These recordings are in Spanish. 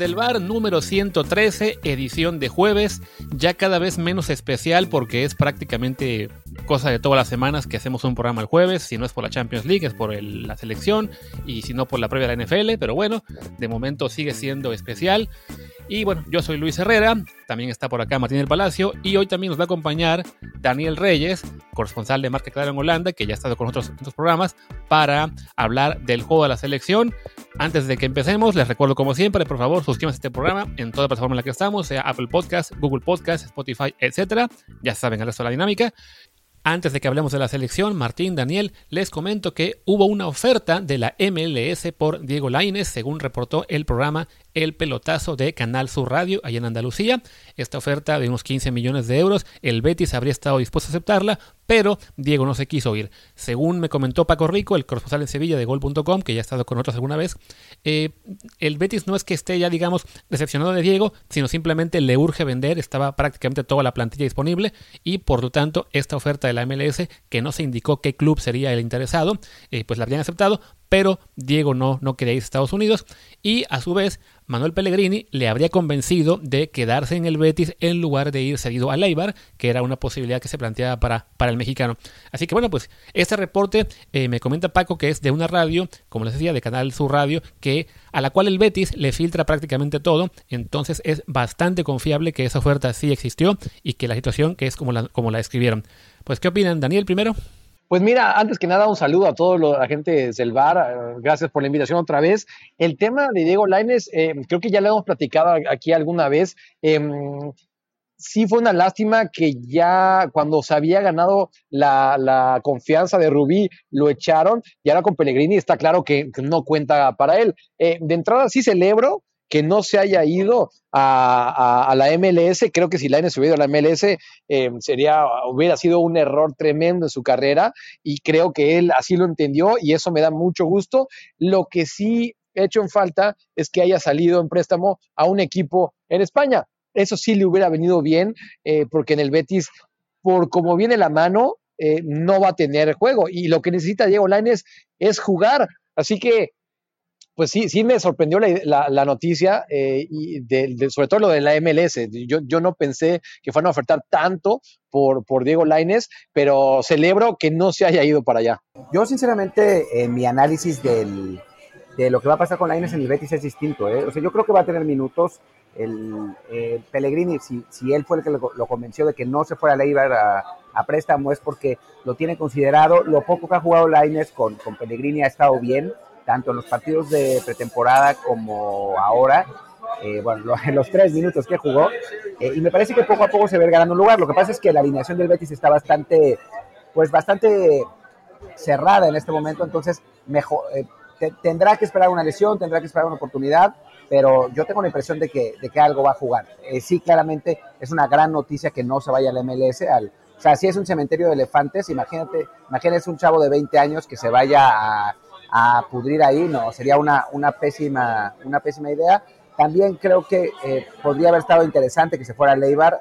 Desde el bar número 113, edición de jueves, ya cada vez menos especial porque es prácticamente cosa de todas las semanas que hacemos un programa el jueves, si no es por la Champions League, es por la selección. Y si no por la previa de la NFL, pero bueno, de momento sigue siendo especial. Y bueno, yo soy Luis Herrera, también está por acá Martín del Palacio. Y hoy también nos va a acompañar Daniel Reyes, corresponsal de Marca Clara en Holanda, que ya ha estado con nosotros otros programas, para hablar del juego de la selección. Antes de que empecemos, les recuerdo como siempre, por favor, suscríbanse a este programa en toda plataforma en la que estamos, sea Apple Podcast, Google Podcast, Spotify, etc. Ya saben el resto de la dinámica. Antes de que hablemos de la selección, Martín, Daniel, les comento que hubo una oferta de la MLS por Diego Laines, según reportó el programa el pelotazo de Canal Sur Radio allá en Andalucía. Esta oferta de unos 15 millones de euros, el Betis habría estado dispuesto a aceptarla, pero Diego no se quiso ir. Según me comentó Paco Rico, el corresponsal en Sevilla de Gol.com, que ya ha estado con otros alguna vez, eh, el Betis no es que esté ya, digamos, decepcionado de Diego, sino simplemente le urge vender, estaba prácticamente toda la plantilla disponible y por lo tanto esta oferta de la MLS, que no se indicó qué club sería el interesado, eh, pues la habrían aceptado, pero Diego no, no quería ir a Estados Unidos y a su vez Manuel Pellegrini le habría convencido de quedarse en el Betis en lugar de ir cedido a Leibar, que era una posibilidad que se planteaba para, para el mexicano. Así que bueno, pues este reporte eh, me comenta Paco que es de una radio, como les decía, de Canal Sur Radio, que, a la cual el Betis le filtra prácticamente todo, entonces es bastante confiable que esa oferta sí existió y que la situación que es como la, como la escribieron. Pues, ¿qué opinan, Daniel, primero? Pues mira, antes que nada, un saludo a todos los agentes del bar. Eh, gracias por la invitación otra vez. El tema de Diego Laines, eh, creo que ya lo hemos platicado aquí alguna vez. Em, sí fue una lástima que ya cuando se había ganado la, confianza de Rubí lo echaron y ahora con Pellegrini está claro que, no cuenta para él. Eh, de entrada sí celebro que no se haya ido a, la MLS. Creo que si Lainez hubiera ido a la MLS eh, sería, hubiera sido un error tremendo en su carrera y creo que él así lo entendió y eso me da mucho gusto. Lo que sí he hecho en falta es que haya salido en préstamo a un equipo en España. Eso sí le hubiera venido bien eh, porque en el Betis, por como viene la mano, eh, no va a tener juego y lo que necesita Diego Lainez es jugar. Así que pues sí, sí me sorprendió la, noticia eh, y sobre todo lo de la MLS. Yo, yo no pensé que fueran a ofertar tanto por, por Diego Laines, pero celebro que no se haya ido para allá. Yo sinceramente, en mi análisis del, de lo que va a pasar con Laines en el Betis es distinto. ¿eh? O sea, yo creo que va a tener minutos. El, Pellegrini, si, si, él fue el que lo, convenció de que no se fuera a Leibar a, a, préstamo, es porque lo tiene considerado. Lo poco que ha jugado Laines con, con Pellegrini ha estado bien tanto en los partidos de pretemporada como ahora. Eh, bueno, en los tres minutos que jugó, eh, y me parece que poco a poco se ve ganando un lugar. Lo que pasa es que la alineación del Betis está bastante, pues bastante cerrada en este momento, entonces mejor, eh, tendrá que esperar una lesión, tendrá que esperar una oportunidad, pero yo tengo la impresión de que, de que algo va a jugar. sí, claramente es una gran noticia que no se vaya al MLS, al, o sea, si es un cementerio de elefantes, imagínate, imagínate un chavo de 20 años que se vaya a a pudrir ahí, no, sería una, una, pésima, una pésima idea. También creo que eh, podría haber estado interesante que se fuera a Leibar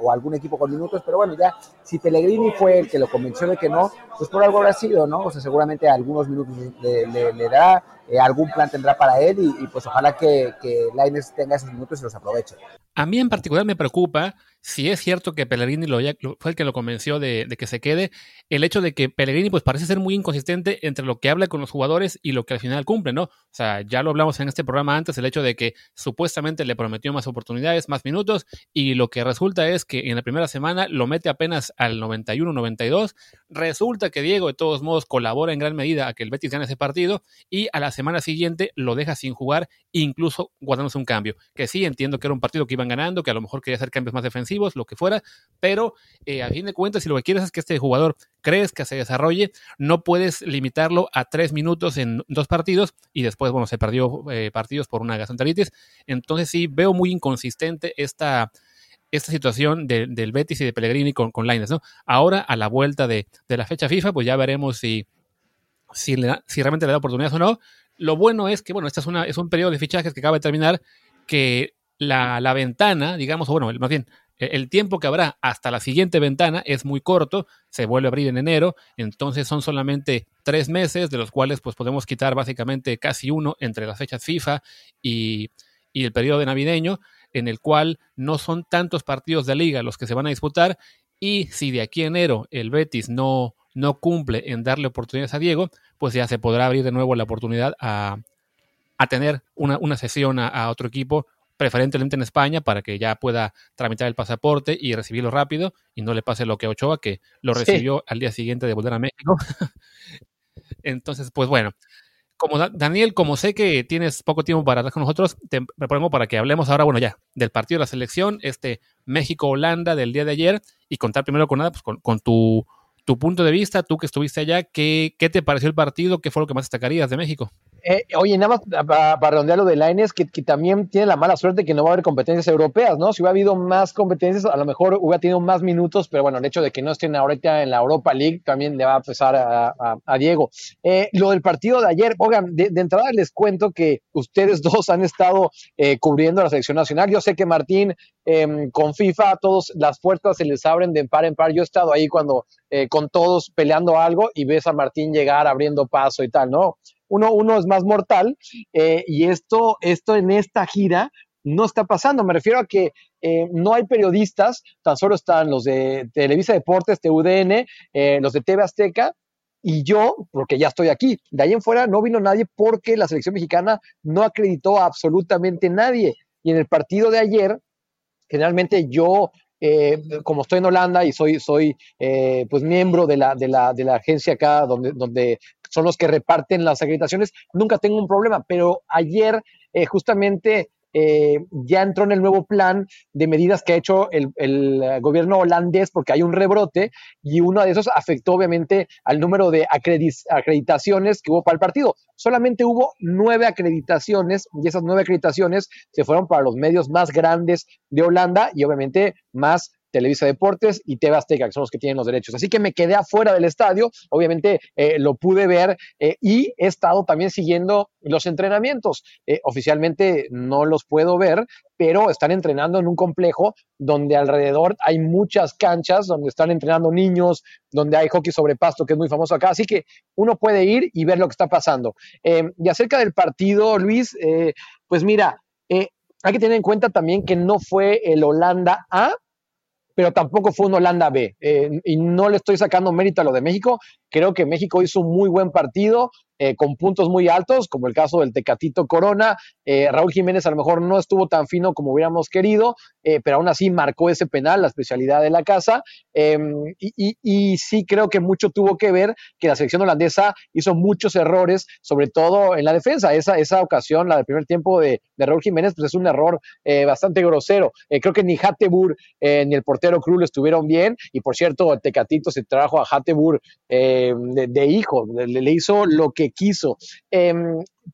o algún equipo con minutos, pero bueno, ya si Pellegrini fue el que lo convenció de que no, pues por algo habrá sido, ¿no? O sea, seguramente algunos minutos le, le, da, eh, algún plan tendrá para él y, pues ojalá que, que Lainez tenga esos minutos y los aproveche. A mí en particular me preocupa si es cierto que Pellegrini lo, fue el que lo convenció de, que se quede, el hecho de que Pellegrini pues parece ser muy inconsistente entre lo que habla con los jugadores y lo que al final cumple, ¿no? O sea, ya lo hablamos en este programa antes, el hecho de que supuestamente le prometió más oportunidades, más minutos, y lo que resulta es que en la primera semana lo mete apenas al 91-92, resulta que Diego de todos modos colabora en gran medida a que el Betis gane ese partido, y a la semana siguiente lo deja sin jugar, incluso guardándose un cambio, que sí entiendo que era un partido que iban ganando, que a lo mejor quería hacer cambios más defensivos, lo que fuera, pero eh, a fin de cuentas, si lo que quieres es que este jugador crezca, se desarrolle, no puedes limitarlo a tres minutos en dos partidos y después, bueno, se perdió eh, partidos por una gastroenteritis. Entonces sí, veo muy inconsistente esta, esta situación del Betis y de Pellegrini con, con Lines, ¿no? Ahora, a la vuelta de, la fecha FIFA, pues ya veremos si, si, si realmente le da oportunidades o no. Lo bueno es que, bueno, este es, una, es un periodo de fichajes que acaba de terminar, que la, la ventana, digamos, o bueno, más bien, e-, el tiempo que habrá hasta la siguiente ventana es muy corto, se vuelve a abrir en enero, entonces son solamente tres meses, de los cuales pues podemos quitar básicamente casi uno entre las fechas FIFA y, y el periodo de navideño, en el cual no son tantos partidos de liga los que se van a disputar, y si de aquí a enero el Betis no, no cumple en darle oportunidades a Diego, pues ya se podrá abrir de nuevo la oportunidad a, tener una, una sesión a, otro equipo, preferentemente en España, para que ya pueda tramitar el pasaporte y recibirlo rápido y no le pase lo que a Ochoa, que lo recibió al día siguiente de volver a México. Entonces, pues bueno, como Daniel, como sé que tienes poco tiempo para hablar con nosotros, te propongo para que hablemos ahora, bueno, ya, del partido de la selección, este México-Holanda del día de ayer, y contar primero con nada, pues con, tu, tu, punto de vista, tú que estuviste allá, ¿qué, ¿qué te pareció el partido? ¿Qué fue lo que más destacarías de México? Eh, oye, nada más para, redondear lo de Laines, que, que también tiene la mala suerte que no va a haber competencias europeas, ¿no? Si hubiera habido más competencias, a lo mejor hubiera tenido más minutos, pero bueno, el hecho de que no estén ahorita en la Europa League también le va a pesar a, Diego. Eh, lo del partido de ayer, oigan, de, entrada les cuento que ustedes dos han estado eh, cubriendo la selección nacional. Yo sé que Martín, em, con FIFA, todos las puertas se les abren de par en par. Yo he estado ahí cuando con todos peleando algo y ves a Martín llegar abriendo paso y tal, ¿no? Uno, uno es más mortal eh, y esto, esto en esta gira no está pasando. Me refiero a que eh, no hay periodistas, tan solo están los de Televisa Deportes, TUDN, eh, los de TV Azteca y yo, porque ya estoy aquí. De ahí en fuera no vino nadie porque la selección mexicana no acreditó a absolutamente nadie. Y en el partido de ayer, generalmente yo como estoy en Holanda y soy, soy pues miembro de la, de la, de la agencia acá donde son los que reparten las acreditaciones, nunca tengo un problema, pero ayer eh, justamente eh, ya entró en el nuevo plan de medidas que ha hecho el, gobierno holandés porque hay un rebrote y uno de esos afectó obviamente al número de acreditaciones que hubo para el partido. Solamente hubo nueve acreditaciones y esas nueve acreditaciones se fueron para los medios más grandes de Holanda y obviamente más Televisa Deportes y TV Azteca, que son los que tienen los derechos. Así que me quedé afuera del estadio, obviamente eh, lo pude ver eh, y he estado también siguiendo los entrenamientos. Eh, oficialmente no los puedo ver, pero están entrenando en un complejo donde alrededor hay muchas canchas, donde están entrenando niños, donde hay hockey sobre pasto, que es muy famoso acá. Así que uno puede ir y ver lo que está pasando. y acerca del partido, Luis, pues mira, hay que tener en cuenta también que no fue el Holanda A, pero tampoco fue un Holanda B. Eh, y no le estoy sacando mérito a lo de México. Creo que México hizo un muy buen partido. Eh, con puntos muy altos, como el caso del Tecatito Corona. Eh, Raúl Jiménez a lo mejor no estuvo tan fino como hubiéramos querido, eh, pero aún así marcó ese penal, la especialidad de la casa. Em, y, sí creo que mucho tuvo que ver que la selección holandesa hizo muchos errores, sobre todo en la defensa. Esa, ocasión, la del primer tiempo de, Raúl Jiménez, pues es un error bastante grosero. creo que ni Hattebur ni el portero Cruz estuvieron bien. Y por cierto, el Tecatito se trajo a Hattebur de, hijo, le hizo lo que quiso.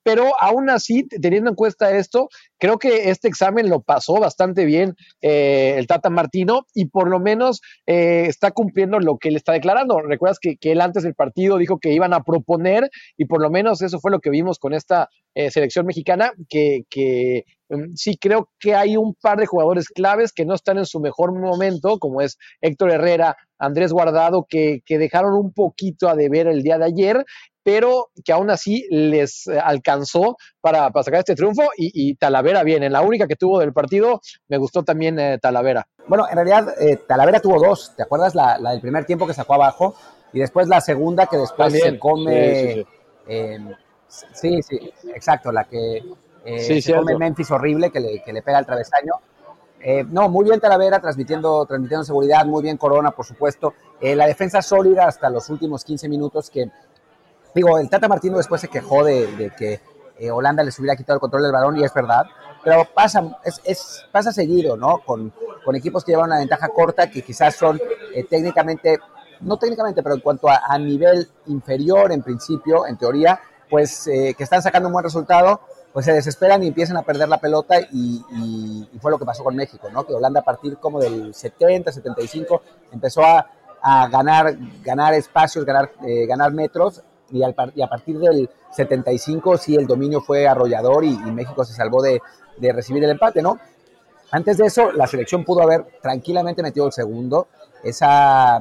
Pero aún así, teniendo en cuenta esto, creo que este examen lo pasó bastante bien eh, el Tata Martino y por lo menos eh, está cumpliendo lo que le está declarando. Recuerdas que, él antes del partido dijo que iban a proponer y por lo menos eso fue lo que vimos con esta eh, selección mexicana, que, que em, sí creo que hay un par de jugadores claves que no están en su mejor momento, como es Héctor Herrera, Andrés Guardado, que, que dejaron un poquito a deber el día de ayer pero que aún así les eh, alcanzó para, sacar este triunfo y, Talavera bien, en la única que tuvo del partido me gustó también eh, Talavera. Bueno, en realidad eh, Talavera tuvo dos, ¿te acuerdas la, del primer tiempo que sacó abajo? Y después la segunda que después se come... Sí sí, exacto, la que se come Memphis horrible que le, que le pega al travesaño. no, muy bien Talavera transmitiendo, transmitiendo seguridad, muy bien Corona, por supuesto. la defensa sólida hasta los últimos 15 minutos que Digo, el Tata Martino después se quejó de, que eh, Holanda les hubiera quitado el control del balón y es verdad, pero pasa, es, pasa seguido, ¿no? Con, equipos que llevan una ventaja corta que quizás son eh, técnicamente, no técnicamente, pero en cuanto a, nivel inferior en principio, en teoría, pues eh, que están sacando un buen resultado, pues se desesperan y empiezan a perder la pelota y, fue lo que pasó con México, ¿no? Que Holanda a partir como del 70, 75 empezó a, ganar, ganar espacios, ganar, ganar metros y, a partir del 75 sí el dominio fue arrollador y, México se salvó de, recibir el empate, ¿no? Antes de eso, la selección pudo haber tranquilamente metido el segundo. Esa,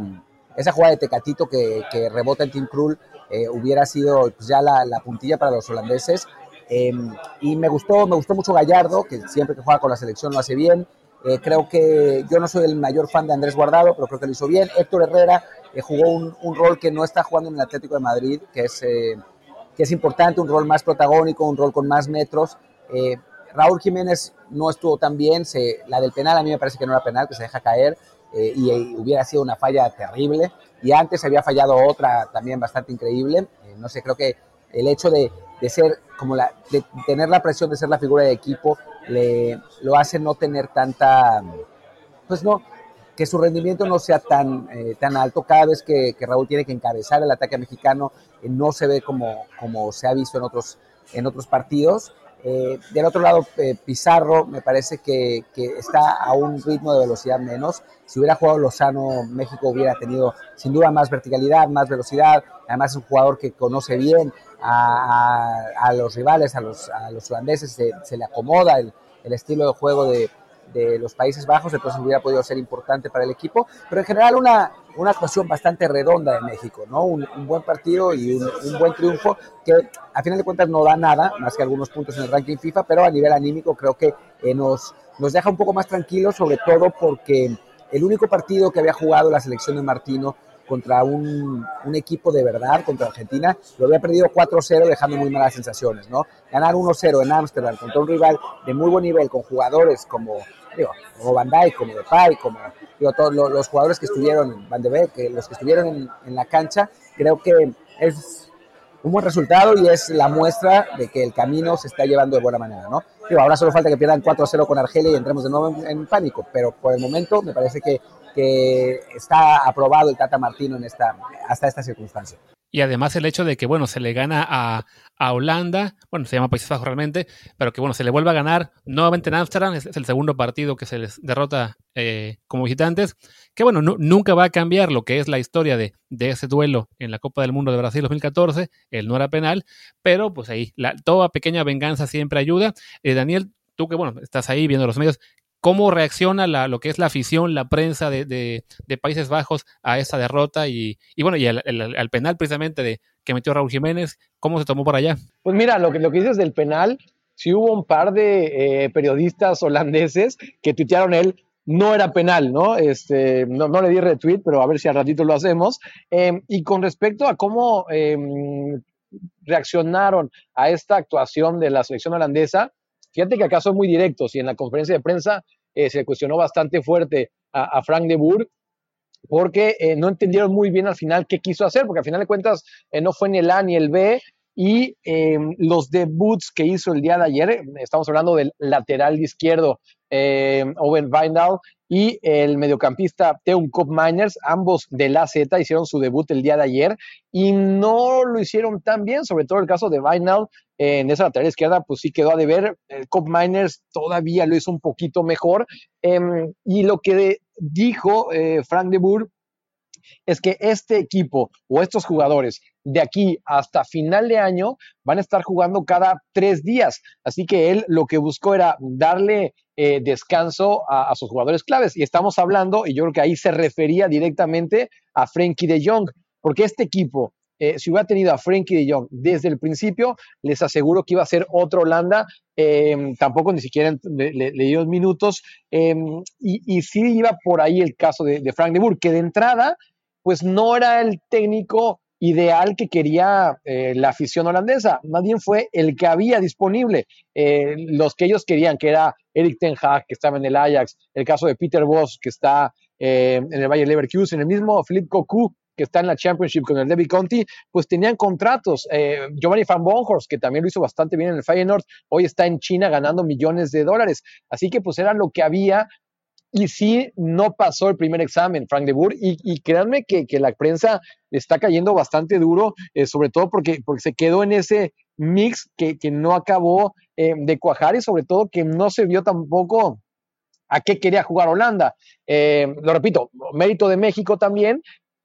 esa jugada de Tecatito que, rebota en Team Krul eh, hubiera sido pues, ya la, puntilla para los holandeses. Em, y me gustó, me gustó mucho Gallardo, que siempre que juega con la selección lo hace bien. Eh, creo que yo no soy el mayor fan de Andrés Guardado, pero creo que lo hizo bien. Héctor Herrera eh, jugó un, un, rol que no está jugando en el Atlético de Madrid, que es, eh, que es importante, un rol más protagónico, un rol con más metros. Raúl Jiménez no estuvo tan bien, se, la del penal a mí me parece que no era penal, que se deja caer y, hubiera sido una falla terrible. Y antes había fallado otra también bastante increíble. no sé, creo que el hecho de, de ser como la, de tener la presión de ser la figura de equipo, le, lo hace no tener tanta, pues no, que su rendimiento no sea tan, eh, tan alto. Cada vez que, Raúl tiene que encabezar el ataque mexicano, eh, no se ve como, como se ha visto en otros, en otros partidos. Eh, del otro lado, eh, Pizarro me parece que, que, está a un ritmo de velocidad menos. Si hubiera jugado Lozano, México hubiera tenido sin duda más verticalidad, más velocidad. Además es un jugador que conoce bien a, a, a los rivales, a los, a los holandeses, se, se le acomoda el, el, estilo de juego de, de los Países Bajos, entonces hubiera podido ser importante para el equipo, pero en general una, una actuación bastante redonda de México, ¿no? Un, un buen partido y un, un, buen triunfo que a final de cuentas no da nada, más que algunos puntos en el ranking FIFA, pero a nivel anímico creo que eh, nos, nos deja un poco más tranquilos, sobre todo porque el único partido que había jugado la selección de Martino contra un, equipo de verdad, contra Argentina, lo había perdido 4-0 dejando muy malas sensaciones, ¿no? Ganar 1-0 en Ámsterdam contra un rival de muy buen nivel, con jugadores como, digo, como Van Dijk, como Depay, como todos los, los jugadores que estuvieron, Van de Beek, los que estuvieron en, en la cancha, creo que es un buen resultado y es la muestra de que el camino se está llevando de buena manera, ¿no? Ahora solo falta que pierdan 4-0 con Argelia y entremos de nuevo en, en, pánico, pero por el momento me parece que, que está aprobado el Tata Martino en esta, hasta esta circunstancia. Y además el hecho de que, bueno, se le gana a, a, Holanda, bueno, se llama Países Bajos realmente, pero que, bueno, se le vuelve a ganar nuevamente en Ámsterdam, es, el segundo partido que se les derrota eh, como visitantes, que, bueno, no, nunca va a cambiar lo que es la historia de, de, ese duelo en la Copa del Mundo de Brasil 2014, él no era penal, pero pues ahí, la, toda pequeña venganza siempre ayuda. Eh, Daniel, tú que, bueno, estás ahí viendo los medios, cómo reacciona la, lo que es la afición, la prensa de, de, de Países Bajos a esa derrota y, y bueno, y al, al, al, penal precisamente de que metió Raúl Jiménez, ¿cómo se tomó por allá? Pues mira, lo que, dices del penal, sí hubo un par de eh, periodistas holandeses que tuitearon él, no era penal, ¿no? Este, no, no le di retweet, pero a ver si al ratito lo hacemos. Eh, y con respecto a cómo eh, reaccionaron a esta actuación de la selección holandesa, Fíjate que acá son muy directos y en la conferencia de prensa eh, se cuestionó bastante fuerte a, Frank de Boer porque eh, no entendieron muy bien al final qué quiso hacer, porque al final de cuentas eh, no fue ni el A ni el B y em, los debuts que hizo el día de ayer, estamos hablando del lateral izquierdo em, Owen Weindal y el mediocampista Teun Cop Miners, ambos de la Z, hicieron su debut el día de ayer y no lo hicieron tan bien, sobre todo el caso de Weindal, en esa lateral izquierda, pues sí quedó a deber. El Cop Miners todavía lo hizo un poquito mejor. Eh, y lo que dijo eh, Frank de Boer es que este equipo o estos jugadores de aquí hasta final de año van a estar jugando cada tres días. Así que él lo que buscó era darle eh, descanso a, sus jugadores claves. Y estamos hablando, y yo creo que ahí se refería directamente a Frankie de Jong, porque este equipo eh, si hubiera tenido a Frankie de Jong desde el principio, les aseguro que iba a ser otra Holanda. Eh, tampoco ni siquiera le, le, le minutos. Eh, y, sí iba por ahí el caso de, Frank de Boer, que de entrada, pues no era el técnico ideal que quería eh, la afición holandesa. Más bien fue el que había disponible. Eh, los que ellos querían, que era Eric Ten Hag, que estaba en el Ajax, el caso de Peter Voss, que está en el Bayer Leverkusen, el mismo Philippe Cocu, que está en la Championship con el Debbie Conti, pues tenían contratos. Eh, Giovanni Van Bonhorst, que también lo hizo bastante bien en el Feyenoord, hoy está en China ganando millones de dólares. Así que pues era lo que había y sí no pasó el primer examen, Frank de Boer, y, créanme que, la prensa está cayendo bastante duro, eh, sobre todo porque, porque se quedó en ese mix que, no acabó eh, de cuajar y sobre todo que no se vio tampoco a qué quería jugar Holanda. Lo repito, mérito de México también,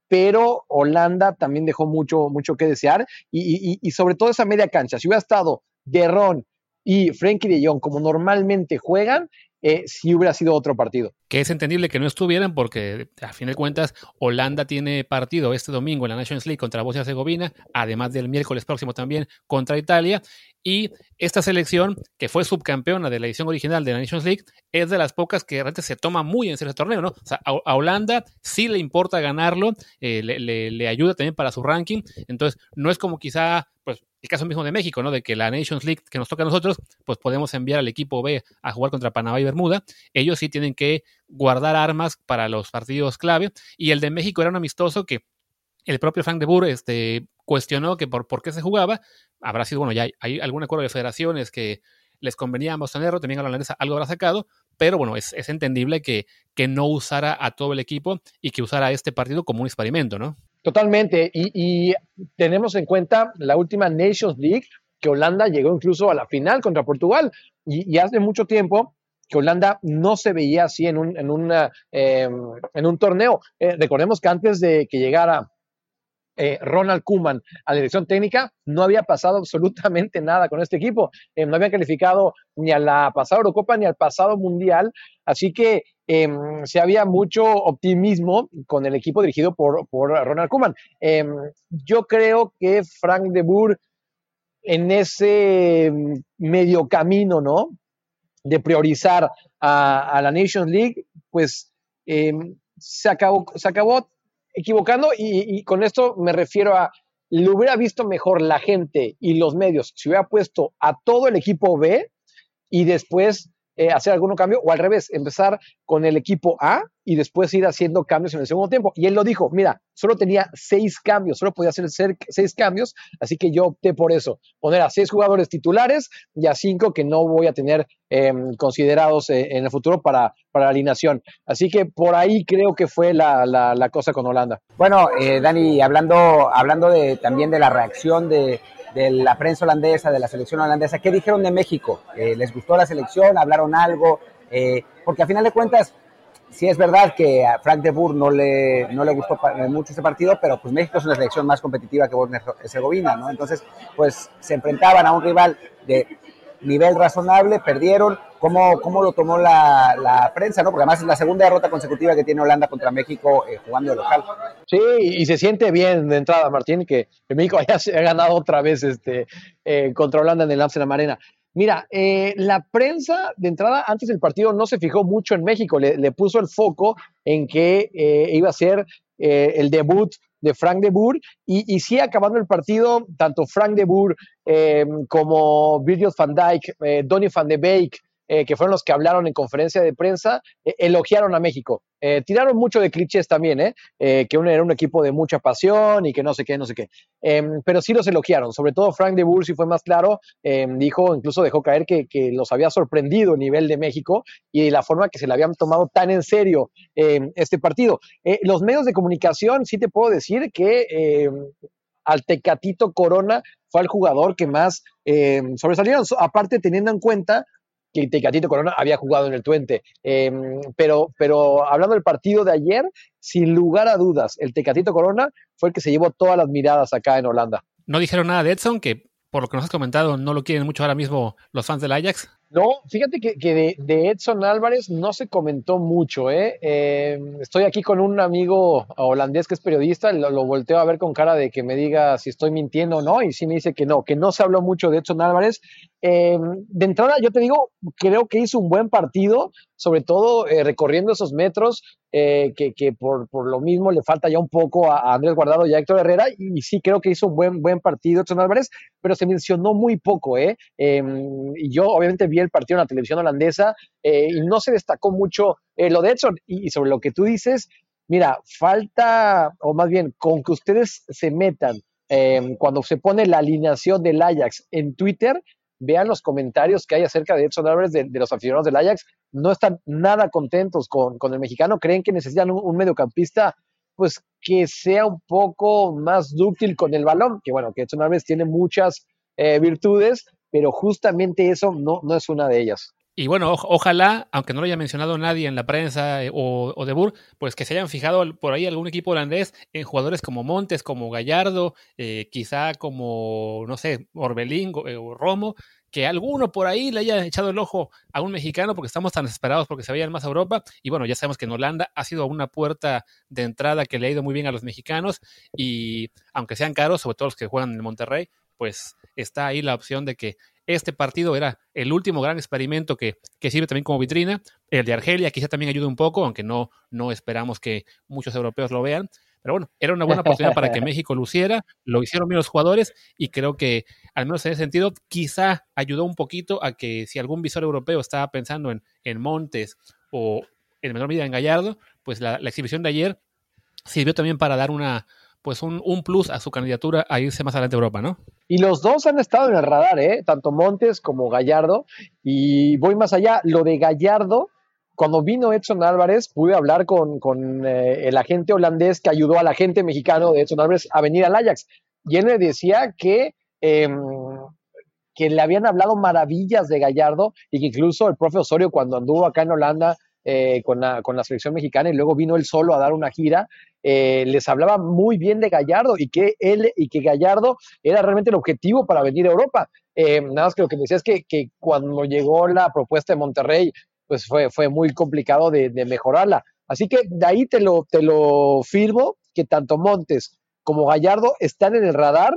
pero Holanda también dejó mucho, mucho que desear y, y, y, sobre todo esa media cancha. Si hubiera estado Derrón y Frankie de Jong como normalmente juegan, eh, si hubiera sido otro partido. Que es entendible que no estuvieran porque a fin de cuentas Holanda tiene partido este domingo en la Nations League contra Bosnia y Herzegovina, además del miércoles próximo también contra Italia Y esta selección, que fue subcampeona de la edición original de la Nations League, es de las pocas que realmente se toma muy en serio el torneo, ¿no? O sea, a, Holanda sí le importa ganarlo, eh, le, le, ayuda también para su ranking. Entonces, no es como quizá, pues, el caso mismo de México, ¿no? De que la Nations League que nos toca a nosotros, pues podemos enviar al equipo B a jugar contra Panamá y Bermuda. Ellos sí tienen que guardar armas para los partidos clave. Y el de México era un amistoso que el propio Frank de Boer este, cuestionó que por, por qué se jugaba. Habrá sido, bueno, ya hay, algún acuerdo de federaciones que les convenía a ambos tenerlo, también a la holandesa algo habrá sacado, pero bueno, es, es entendible que, que no usara a todo el equipo y que usara este partido como un experimento, ¿no? Totalmente, y, tenemos en cuenta la última Nations League, que Holanda llegó incluso a la final contra Portugal, y, hace mucho tiempo que Holanda no se veía así en un, en una, em, en un torneo. Eh, recordemos que antes de que llegara eh, Ronald Kuman a la dirección técnica, no había pasado absolutamente nada con este equipo. Eh, no había calificado ni a la pasada Eurocopa ni al pasado Mundial. Así que em, se había mucho optimismo con el equipo dirigido por, Ronald Kuman. Em, yo creo que Frank de Boer en ese em, medio camino, ¿no? De priorizar a, a la Nations League, pues se acabó, se acabó equivocando y, con esto me refiero a, lo hubiera visto mejor la gente y los medios si hubiera puesto a todo el equipo B y después eh, hacer algún cambio, o al revés, empezar con el equipo A y después ir haciendo cambios en el segundo tiempo. Y él lo dijo, mira, solo tenía seis cambios, solo podía hacer seis cambios, así que yo opté por eso, poner a seis jugadores titulares y a cinco que no voy a tener em, considerados eh, en el futuro para, para la alineación. Así que por ahí creo que fue la, la, cosa con Holanda. Bueno, eh, Dani, hablando, hablando de, también de la reacción de, de la prensa holandesa, de la selección holandesa, ¿qué dijeron de México? Eh, ¿Les gustó la selección? ¿Hablaron algo? Eh, porque a final de cuentas, sí es verdad que a Frank de Boer no le, no le gustó mucho ese partido, pero pues México es una selección más competitiva que Bosnia-Herzegovina, ¿no? Entonces, pues se enfrentaban a un rival de nivel razonable, perdieron. ¿Cómo, cómo lo tomó la, la, prensa? ¿no? Porque además es la segunda derrota consecutiva que tiene Holanda contra México eh, jugando de local. Sí, y se siente bien de entrada, Martín, que, México haya, ha ganado otra vez este, eh, contra Holanda en el Amsterdam Arena. Mira, eh, la prensa de entrada antes del partido no se fijó mucho en México, le, le puso el foco en que iba a ser el debut de Frank de Boer. Y, y sí, acabando el partido, tanto Frank de Boer eh, como Virgil van Dijk, eh, Donny van de Beek, eh, que fueron los que hablaron en conferencia de prensa, eh, elogiaron a México. Eh, tiraron mucho de clichés también, que uno era un equipo de mucha pasión y que no sé qué, no sé qué. Em, pero sí los elogiaron, sobre todo Frank de Boer, si fue más claro, em, dijo, incluso dejó caer que, los había sorprendido el nivel de México y la forma que se le habían tomado tan en serio em, este partido. los medios de comunicación, sí te puedo decir que al Tecatito Corona fue el jugador que más sobresalieron, aparte teniendo en cuenta que Tecatito Corona había jugado en el Twente. Em, pero, pero hablando del partido de ayer, sin lugar a dudas, el Tecatito Corona fue el que se llevó todas las miradas acá en Holanda. No dijeron nada de Edson, que por lo que nos has comentado, no lo quieren mucho ahora mismo los fans del Ajax. No, fíjate que, de, Edson Álvarez no se comentó mucho. ¿eh? ¿eh? estoy aquí con un amigo holandés que es periodista, lo, volteo a ver con cara de que me diga si estoy mintiendo o no, y sí me dice que no, que no se habló mucho de Edson Álvarez. Eh, de entrada, yo te digo, creo que hizo un buen partido, sobre todo eh, recorriendo esos metros, que, que por, por, lo mismo le falta ya un poco a, Andrés Guardado y a Héctor Herrera, y, sí creo que hizo un buen, buen partido Edson Álvarez, pero se mencionó muy poco. ¿eh? y yo obviamente vi el partido en la televisión holandesa eh, y no se destacó mucho eh, lo de Edson. Y, sobre lo que tú dices, mira, falta, o más bien, con que ustedes se metan em, cuando se pone la alineación del Ajax en Twitter, vean los comentarios que hay acerca de Edson Álvarez, de, los aficionados del Ajax, no están nada contentos con, el mexicano, creen que necesitan un, mediocampista pues que sea un poco más dúctil con el balón, que bueno, que Edson Álvarez tiene muchas eh, virtudes, pero justamente eso no, no es una de ellas. Y bueno, ojalá, aunque no lo haya mencionado nadie en la prensa eh, o, de Bur, pues que se hayan fijado por ahí algún equipo holandés en jugadores como Montes, como Gallardo, eh, quizá como, no sé, Orbelín eh, o Romo, que alguno por ahí le haya echado el ojo a un mexicano porque estamos tan desesperados porque se vayan más a Europa. Y bueno, ya sabemos que en Holanda ha sido una puerta de entrada que le ha ido muy bien a los mexicanos y aunque sean caros, sobre todo los que juegan en Monterrey, pues está ahí la opción de que este partido era el último gran experimento que, que sirve también como vitrina. El de Argelia quizá también ayude un poco, aunque no, no esperamos que muchos europeos lo vean. Pero bueno, era una buena oportunidad para que México luciera, lo hicieron bien los jugadores y creo que, al menos en ese sentido, quizá ayudó un poquito a que si algún visor europeo estaba pensando en, en Montes o en menor medida en Gallardo, pues la, la exhibición de ayer sirvió también para dar una, pues un, un, plus a su candidatura a irse más adelante a Europa, ¿no? Y los dos han estado en el radar, ¿eh? Tanto Montes como Gallardo. Y voy más allá, lo de Gallardo, cuando vino Edson Álvarez, pude hablar con, con eh, el agente holandés que ayudó al agente mexicano de Edson Álvarez a venir al Ajax. Y él me decía que, eh, que le habían hablado maravillas de Gallardo y que incluso el profe Osorio cuando anduvo acá en Holanda eh, con, la, con, la, selección mexicana y luego vino él solo a dar una gira, eh, les hablaba muy bien de Gallardo y que él y que Gallardo era realmente el objetivo para venir a Europa. Eh, nada más que lo que me decía es que, que, cuando llegó la propuesta de Monterrey, pues fue, fue muy complicado de, de, mejorarla. Así que de ahí te lo, te lo firmo, que tanto Montes como Gallardo están en el radar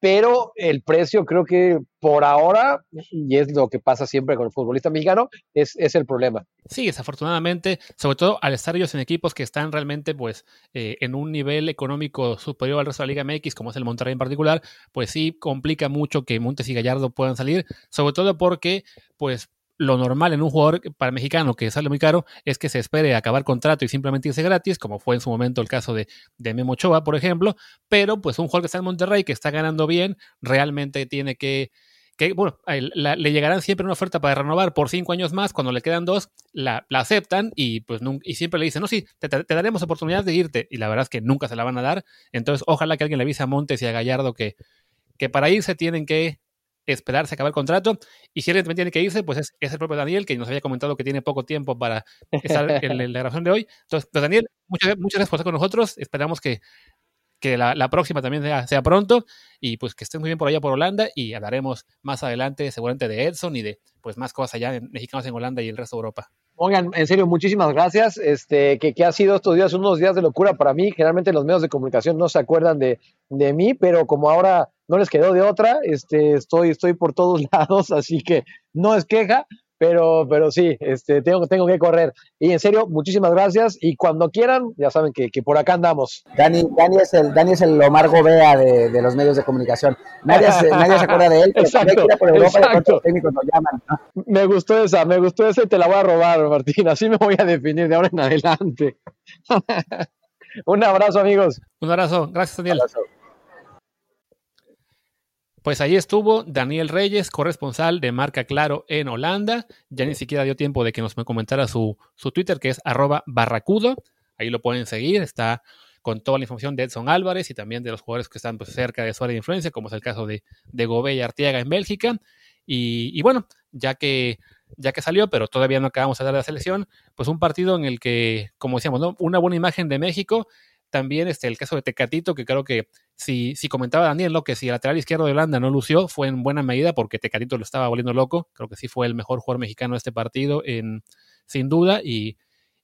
pero el precio creo que por ahora, y es lo que pasa siempre con el futbolista mexicano, es, es el problema. Sí, desafortunadamente, sobre todo al estar ellos en equipos que están realmente pues eh, en un nivel económico superior al resto de la Liga MX, como es el Monterrey en particular, pues sí complica mucho que Montes y Gallardo puedan salir, sobre todo porque pues lo normal en un jugador para mexicano que sale muy caro es que se espere acabar contrato y simplemente irse gratis, como fue en su momento el caso de, de Memo Ochoa, por ejemplo, pero pues un jugador que está en Monterrey, que está ganando bien, realmente tiene que, bueno, le llegarán siempre una oferta para renovar por cinco años más, cuando le quedan dos, la, aceptan y pues y siempre le dicen, no, sí, te, te, daremos oportunidad de irte, y la verdad es que nunca se la van a dar, entonces ojalá que alguien le avise a Montes y a Gallardo que, que para irse tienen que esperarse a acabar el contrato. Y si alguien también tiene que irse, pues es, es, el propio Daniel, que nos había comentado que tiene poco tiempo para estar en, en la grabación de hoy. Entonces, pues Daniel, muchas, muchas gracias por estar con nosotros. Esperamos que, que la, la, próxima también sea, sea, pronto y pues que estén muy bien por allá por Holanda y hablaremos más adelante seguramente de Edson y de pues más cosas allá en mexicanos en Holanda y el resto de Europa. Oigan, en serio, muchísimas gracias. Este, que, que, ha sido estos días unos días de locura para mí. Generalmente los medios de comunicación no se acuerdan de, de mí, pero como ahora no les quedó de otra, este, estoy, estoy por todos lados, así que no es queja, pero, pero sí, este, tengo, tengo que correr. Y en serio, muchísimas gracias. Y cuando quieran, ya saben que, que por acá andamos. Dani, Dani, es el, Dani es el Omar Gobea de, de los medios de comunicación. Nadie se, nadie se acuerda de él, pero exacto, por Europa exacto. técnicos lo llaman. ¿no? Me gustó esa, me gustó esa y te la voy a robar, Martín. Así me voy a definir de ahora en adelante. Un abrazo, amigos. Un abrazo. Gracias, Daniel. Un abrazo. Pues ahí estuvo Daniel Reyes, corresponsal de Marca Claro en Holanda. Ya ni siquiera dio tiempo de que nos comentara su, su Twitter, que es arroba barracudo. Ahí lo pueden seguir. Está con toda la información de Edson Álvarez y también de los jugadores que están pues, cerca de su área de influencia, como es el caso de, de Gobé y en Bélgica. Y, y, bueno, ya que, ya que salió, pero todavía no acabamos de dar de la selección, pues un partido en el que, como decíamos, ¿no? una buena imagen de México también este, el caso de Tecatito, que creo que si, si comentaba Daniel, lo que si el lateral izquierdo de Holanda no lució, fue en buena medida porque Tecatito lo estaba volviendo loco. Creo que sí fue el mejor jugador mexicano de este partido, en, sin duda, y,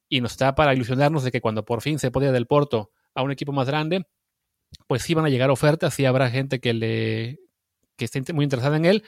y nos está para ilusionarnos de que cuando por fin se podía del Porto a un equipo más grande, pues sí van a llegar ofertas, sí habrá gente que le que esté muy interesada en él.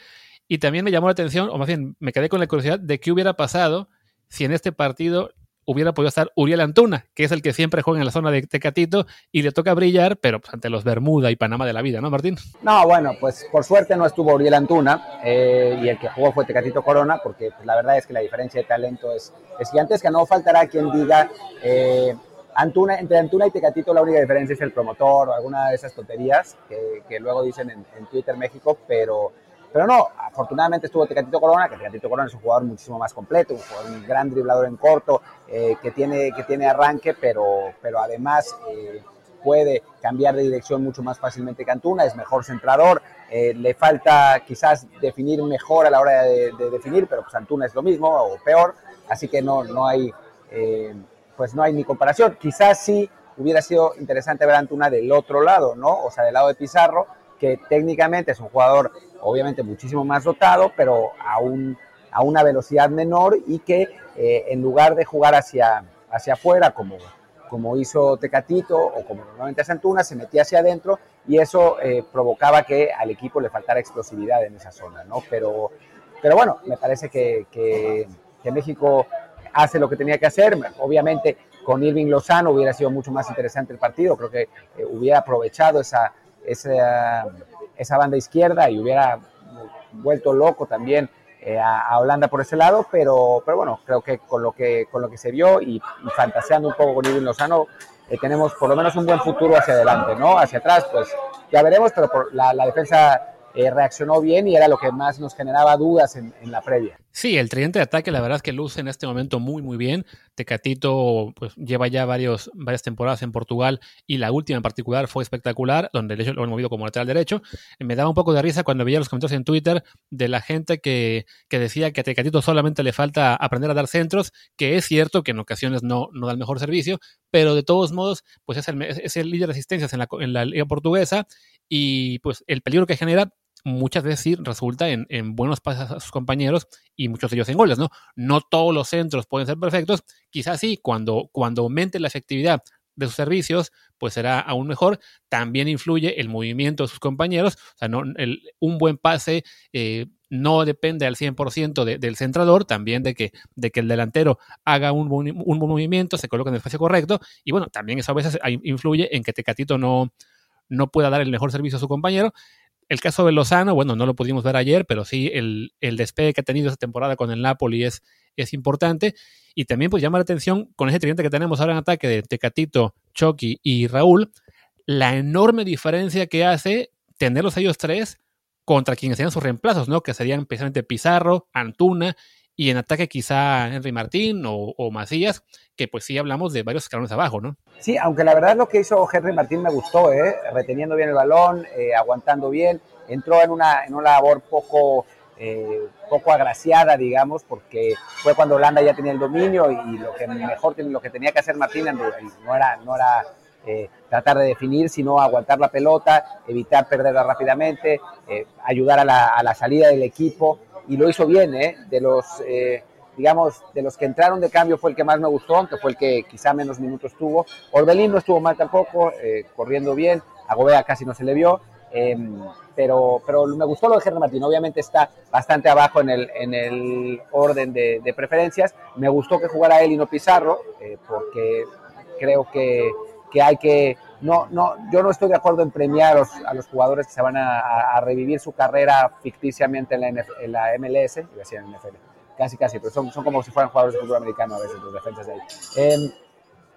Y también me llamó la atención, o más bien me quedé con la curiosidad de qué hubiera pasado si en este partido hubiera podido estar Uriel Antuna, que es el que siempre juega en la zona de Tecatito y le toca brillar, pero pues, ante los Bermuda y Panamá de la vida, ¿no, Martín? No, bueno, pues por suerte no estuvo Uriel Antuna eh, y el que jugó fue Tecatito Corona, porque pues, la verdad es que la diferencia de talento es, es gigantesca. No faltará quien diga. Eh, Antuna, entre Antuna y Tecatito la única diferencia es el promotor o alguna de esas tonterías que, que luego dicen en, en Twitter México, pero pero no, afortunadamente estuvo Tecatito Corona, que Tecatito Corona es un jugador muchísimo más completo, un, jugador, gran driblador en corto, eh, que, tiene, que tiene arranque, pero, pero además eh, puede cambiar de dirección mucho más fácilmente que Antuna, es mejor centrador, eh, le falta quizás definir mejor a la hora de, de, definir, pero pues Antuna es lo mismo o peor, así que no, no hay, pues no hay ni comparación. Quizás sí hubiera sido interesante ver Antuna del otro lado, ¿no? O sea, del lado de Pizarro, que técnicamente es un jugador obviamente muchísimo más dotado, pero a, a una velocidad menor y que eh, en lugar de jugar hacia, hacia afuera como, como hizo Tecatito o como normalmente hace Antuna, se metía hacia adentro y eso eh, provocaba que al equipo le faltara explosividad en esa zona, ¿no? Pero, pero bueno, me parece que, que, México hace lo que tenía que hacer. Obviamente, con Irving Lozano hubiera sido mucho más interesante el partido. Creo que eh, hubiera aprovechado esa, esa, esa, banda izquierda y hubiera vuelto loco también eh, a, Holanda por ese lado, pero, pero bueno, creo que con lo que, con lo que se vio y, fantaseando un poco con Irving Lozano, eh, tenemos por lo menos un buen futuro hacia adelante, ¿no? Hacia atrás, pues ya veremos, pero la defensa eh, reaccionó bien y era lo que más nos generaba dudas en, la previa. Sí, el tridente de ataque la verdad es que luce en este momento muy muy bien. Tecatito pues lleva ya varios, varias temporadas en Portugal y la última en particular fue espectacular, donde lo han movido como lateral derecho. Me daba un poco de risa cuando veía los comentarios en Twitter de la gente que, decía que a Tecatito solamente le falta aprender a dar centros, que es cierto que en ocasiones no, no da el mejor servicio, pero de todos modos pues es el, es el líder de asistencias en la, en la liga portuguesa y pues el peligro que genera muchas veces sí resulta en, buenos pases a sus compañeros y muchos de ellos en goles, ¿no? No todos los centros pueden ser perfectos, quizás sí, cuando, cuando aumente la efectividad de sus servicios, pues será aún mejor. También influye el movimiento de sus compañeros, o sea, no, un buen pase eh, no depende al 100% del centrador, también de que, de que el delantero haga un, un buen movimiento, se coloque en el espacio correcto, y bueno, también eso a veces influye en que Tecatito no, no pueda dar el mejor servicio a su compañero, el caso de Lozano, bueno, no lo pudimos ver ayer, pero sí el, despegue que ha tenido esta temporada con el Napoli es, importante. Y también pues llama la atención con ese tridente que tenemos ahora en ataque de Tecatito, Chucky y Raúl, la enorme diferencia que hace tenerlos ellos tres contra quienes sean sus reemplazos, ¿no? Que serían precisamente Pizarro, Antuna y en ataque quizá Henry Martín o, Macías, que pues sí hablamos de varios escalones abajo, ¿no? Sí, aunque la verdad lo que hizo Henry Martín me gustó, ¿eh? reteniendo bien el balón, eh, aguantando bien, entró en una, en una labor poco, eh, poco agraciada, digamos, porque fue cuando Holanda ya tenía el dominio y, lo que mejor lo que tenía que hacer Martín no era, no era tratar de definir, sino aguantar la pelota, evitar perderla rápidamente, ayudar a la, a la salida del equipo y lo hizo bien, ¿eh? De los, eh, digamos, de los que entraron de cambio fue el que más me gustó, aunque fue el que quizá menos minutos tuvo. Orbelín no estuvo mal tampoco, eh, corriendo bien, a Gobea casi no se le vio, em, pero, pero me gustó lo de Germán Martín, obviamente está bastante abajo en el, en el orden de, de preferencias. Me gustó que jugara él y no Pizarro, eh, porque creo que, que hay que no, no, yo no estoy de acuerdo en premiar a los, jugadores que se van a, revivir su carrera ficticiamente en la, en la MLS, iba a decir en NFL, casi, casi, pero son, son como si fueran jugadores de fútbol americano a veces, los defensas de ahí. Em,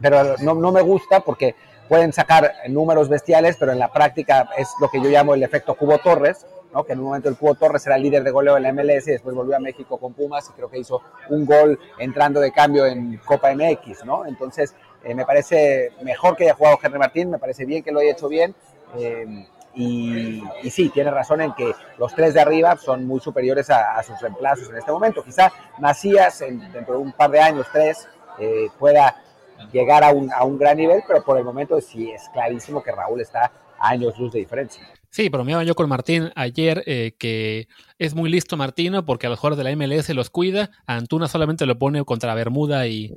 pero no, no me gusta porque pueden sacar números bestiales, pero en la práctica es lo que yo llamo el efecto Cubo Torres, ¿no? que en un momento el Cubo Torres era el líder de goleo en la MLS y después volvió a México con Pumas y creo que hizo un gol entrando de cambio en Copa MX, ¿no? Entonces, eh, me parece mejor que haya jugado Henry Martín, me parece bien que lo haya hecho bien. Eh, y, sí, tiene razón en que los tres de arriba son muy superiores a, sus reemplazos en este momento. Quizá Macías, dentro de un par de años, tres, eh, pueda llegar a un, a un, gran nivel, pero por el momento sí es clarísimo que Raúl está años luz de diferencia. Sí, bromeaba yo con Martín ayer que es muy listo Martino porque a los jugadores de la MLS los cuida, Antuna solamente lo pone contra Bermuda y,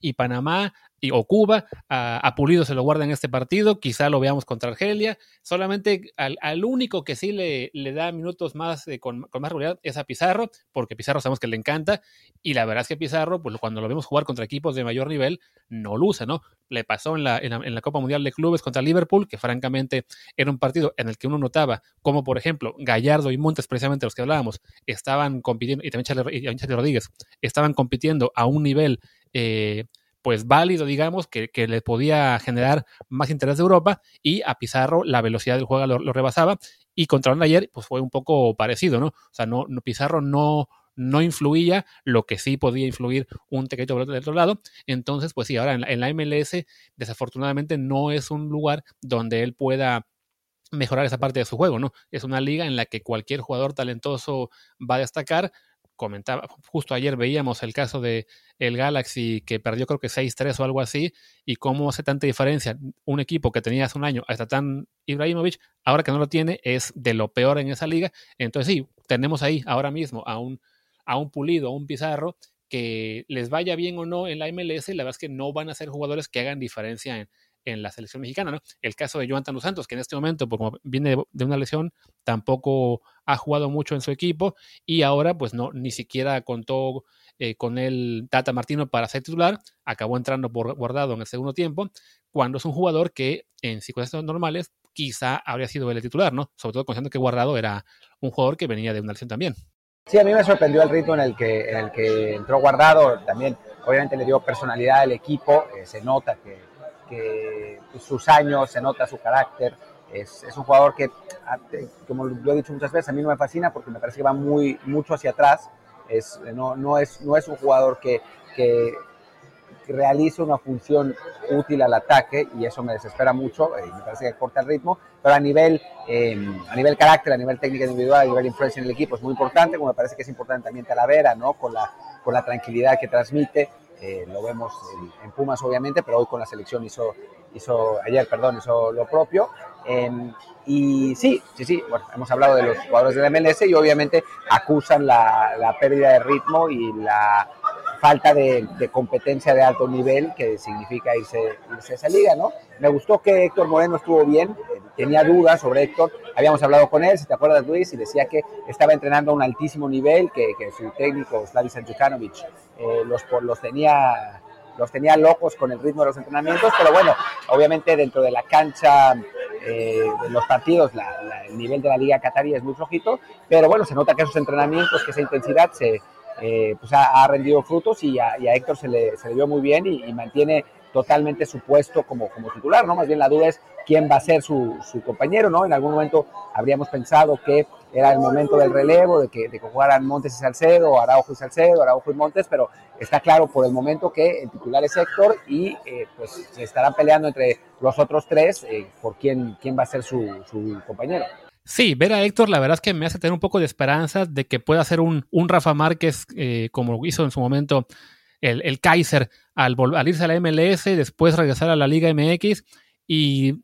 y Panamá o Cuba, a, Pulido se lo guarda en este partido, quizá lo veamos contra Argelia, solamente al, único que sí le, le da minutos más eh, con, más regularidad es a Pizarro, porque Pizarro sabemos que le encanta, y la verdad es que Pizarro, pues cuando lo vemos jugar contra equipos de mayor nivel, no luce, ¿no? Le pasó en la, en la, Copa Mundial de Clubes contra Liverpool, que francamente era un partido en el que uno notaba como, por ejemplo, Gallardo y Montes, precisamente los que hablábamos, estaban compitiendo, y también Charlie, Rodríguez, estaban compitiendo a un nivel eh, pues válido, digamos, que, le podía generar más interés de Europa y a Pizarro la velocidad del juego lo, rebasaba y contra ayer pues fue un poco parecido, ¿no? O sea, no, Pizarro no, no influía lo que sí podía influir un tequito del otro lado. Entonces, pues sí, ahora en la, MLS desafortunadamente no es un lugar donde él pueda mejorar esa parte de su juego, ¿no? Es una liga en la que cualquier jugador talentoso va a destacar, comentaba, justo ayer veíamos el caso de el Galaxy que perdió creo que 6-3 o algo así, y cómo hace tanta diferencia un equipo que tenía hace un año hasta tan Ibrahimovic, ahora que no lo tiene, es de lo peor en esa liga. Entonces sí, tenemos ahí ahora mismo a un, a un pulido, a un pizarro, que les vaya bien o no en la MLS, la verdad es que no van a ser jugadores que hagan diferencia en, en la selección mexicana, ¿no? El caso de Joan Dos Santos, que en este momento, pues, como viene de una lesión, tampoco ha jugado mucho en su equipo y ahora, pues no, ni siquiera contó eh, con el Tata Martino para ser titular, acabó entrando por guardado en el segundo tiempo, cuando es un jugador que en circunstancias normales quizá habría sido el titular, ¿no? Sobre todo considerando que Guardado era un jugador que venía de una lesión también. Sí, a mí me sorprendió el ritmo en el que, en el que entró Guardado, también obviamente le dio personalidad al equipo, eh, se nota que sus años, se nota su carácter. Es, es, un jugador que, como lo he dicho muchas veces, a mí no me fascina porque me parece que va muy, mucho hacia atrás. Es, no, no, es, no es un jugador que, que, realiza una función útil al ataque y eso me desespera mucho y me parece que corta el ritmo, pero a nivel, eh, a nivel carácter, a nivel técnica individual, a nivel influencia en el equipo es muy importante, como me parece que es importante también Talavera, ¿no? con, la, con la tranquilidad que transmite eh, lo vemos en, Pumas obviamente, pero hoy con la selección hizo, hizo ayer, perdón, hizo lo propio. y sí, sí, sí, bueno, hemos hablado de los jugadores de la MLS y obviamente acusan la, la pérdida de ritmo y la falta de, competencia de alto nivel que significa irse, irse, a esa liga, ¿no? Me gustó que Héctor Moreno estuvo bien, tenía dudas sobre Héctor, habíamos hablado con él, si te acuerdas Luis, y decía que estaba entrenando a un altísimo nivel, que, que su técno Slavica Djukanovic eh, los, los tenía los tenía locos con el ritmo de los entrenamientos, pero bueno, obviamente dentro de la cancha eh, de los partidos el nivel de la liga catarí es muy flojito, pero bueno, se nota que esos entrenamientos, que esa intensidad se, eh, pues ha, rendido frutos y a, Héctor se le, se le, vio muy bien y, mantiene totalmente su puesto como, como, titular, ¿no? Más bien la duda es quién va a ser su, su, compañero, ¿no? En algún momento habríamos pensado que era el momento del relevo, de que, de que jugaran Montes y Salcedo, Araujo y Salcedo, Araujo y Montes, pero está claro por el momento que el titular es Héctor y eh, pues se estarán peleando entre los otros tres eh, por quién, quién va a ser su, su compañero. Sí, ver a Héctor, la verdad es que me hace tener un poco de esperanza de que pueda ser un, un Rafa Márquez, eh, como hizo en su momento el, el Kaiser, al, al, irse a la MLS, después regresar a la Liga MX y,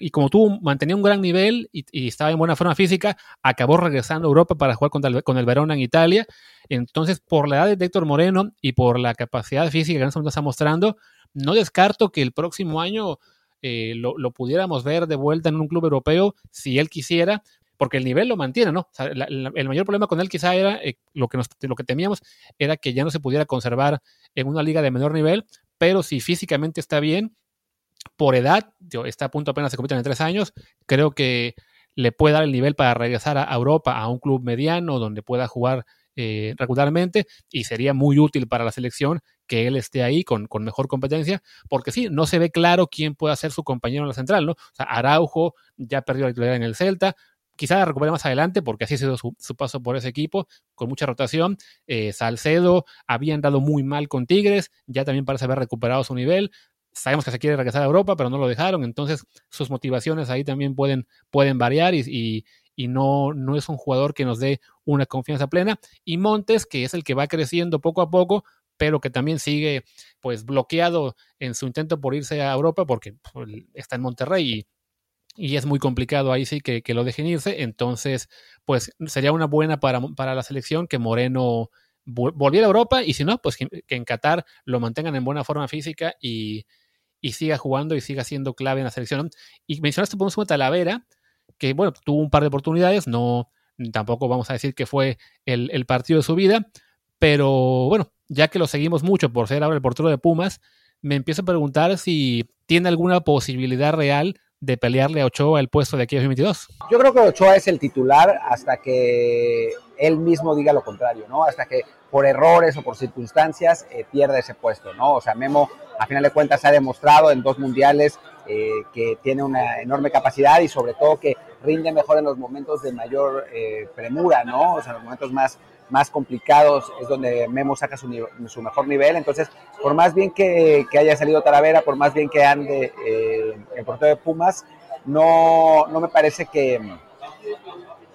y como tú mantenía un gran nivel y, estaba en buena forma física, acabó regresando a Europa para jugar con el Verona en Italia. Entonces, por la edad de Héctor Moreno y por la capacidad física que en este momento está mostrando, no descarto que el próximo año eh, lo, pudiéramos ver de vuelta en un club europeo si él quisiera, porque el nivel lo mantiene, ¿no? el mayor problema con él quizá era, eh, lo, que lo que temíamos era que ya no se pudiera conservar en una liga de menor nivel, pero si físicamente está bien, por edad, está a punto apenas de competir en tres años, creo que le puede dar el nivel para regresar a Europa, a un club mediano donde pueda jugar eh, regularmente y sería muy útil para la selección que él esté ahí con, con, mejor competencia, porque sí, no se ve claro quién pueda ser su compañero en la central, ¿no? O sea, Araujo ya perdió la titularidad en el Celta, quizá la recupere más adelante, porque así ha sido su, paso por ese equipo, con mucha rotación. Eh, Salcedo había andado muy mal con Tigres, ya también parece haber recuperado su nivel. Sabemos que se quiere regresar a Europa, pero no lo dejaron, entonces sus motivaciones ahí también pueden, pueden variar y, y no, no es un jugador que nos dé una confianza plena. Y Montes, que es el que va creciendo poco a poco, pero que también sigue pues bloqueado en su intento por irse a Europa porque pues, está en Monterrey y, y, es muy complicado ahí sí que, que, lo dejen irse. Entonces, pues sería una buena para, para la selección que Moreno volviera a Europa y si no, pues que, en Qatar lo mantengan en buena forma física y, y, siga jugando y siga siendo clave en la selección. Y mencionaste por un Talavera, que bueno, tuvo un par de oportunidades, no tampoco vamos a decir que fue el, el, partido de su vida, pero bueno, ya que lo seguimos mucho por ser ahora el portero de Pumas, me empiezo a preguntar si tiene alguna posibilidad real de pelearle a Ochoa el puesto de aquí a 2022. Yo creo que Ochoa es el titular hasta que él mismo diga lo contrario, ¿no? Hasta que por errores o por circunstancias eh, pierda ese puesto, ¿no? O sea, Memo, a final de cuentas, ha demostrado en dos mundiales eh, que tiene una enorme capacidad y sobre todo que rinde mejor en los momentos de mayor eh, premura, ¿no? O sea, en los momentos más, más complicados es donde Memo saca su, mejor nivel. Entonces, por más bien que, que, haya salido Talavera, por más bien que ande eh, el portero de Pumas, no, no me parece que,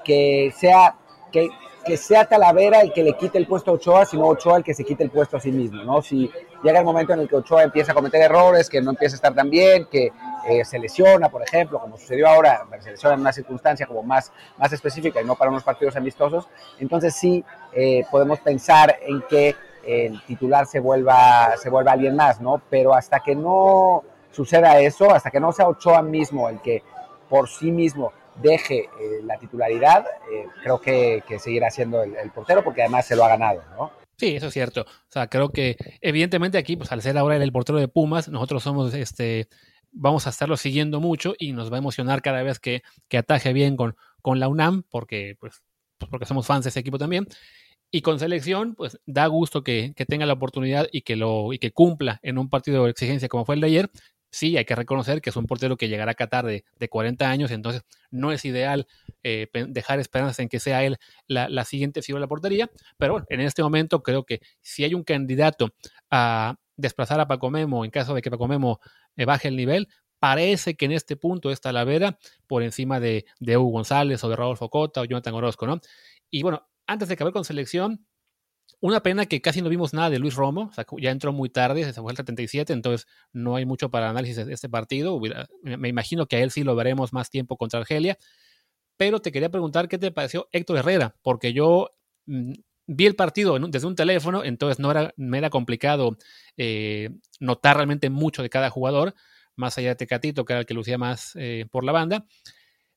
que sea que que sea Talavera el que le quite el puesto a Ochoa, sino Ochoa el que se quite el puesto a sí mismo, ¿no? Si llega el momento en el que Ochoa empieza a cometer errores, que no empieza a estar tan bien, que eh, se lesiona, por ejemplo, como sucedió ahora, se lesiona en una circunstancia como más, más específica y no para unos partidos amistosos, entonces sí eh, podemos pensar en que el titular se vuelva, se vuelva alguien más, ¿no? Pero hasta que no suceda eso, hasta que no sea Ochoa mismo el que por sí mismo deje eh, la titularidad, eh, creo que, seguirá siendo el, portero porque además se lo ha ganado, ¿no? Sí, eso es cierto. O sea, creo que evidentemente aquí, pues al ser ahora el portero de Pumas, nosotros somos este vamos a estarlo siguiendo mucho y nos va a emocionar cada vez que, que ataje bien con, con la UNAM, porque, pues, pues porque somos fans de ese equipo también. Y con selección, pues da gusto que, que, tenga la oportunidad y que, lo, y que cumpla en un partido de exigencia como fue el de ayer. Sí, hay que reconocer que es un portero que llegará a Qatar de, de 40 años, entonces no es ideal eh, dejar esperanzas en que sea él la, la, siguiente figura de la portería. Pero bueno, en este momento creo que si hay un candidato a desplazar a Paco Memo en caso de que Paco Memo eh, baje el nivel, parece que en este punto está Talavera por encima de, de Hugo González o de Raúl Focota o Jonathan Orozco, ¿no? Y bueno, antes de acabar con selección, una pena que casi no vimos nada de Luis Romo, ya entró muy tarde, se fue el 77, entonces no hay mucho para análisis de este partido. Me imagino que a él sí lo veremos más tiempo contra Argelia. Pero te quería preguntar qué te pareció Héctor Herrera, porque yo mm, vi el partido desde un teléfono, entonces no era, me era complicado eh, notar realmente mucho de cada jugador, más allá de Tecatito, que era el que lucía más eh, por la banda.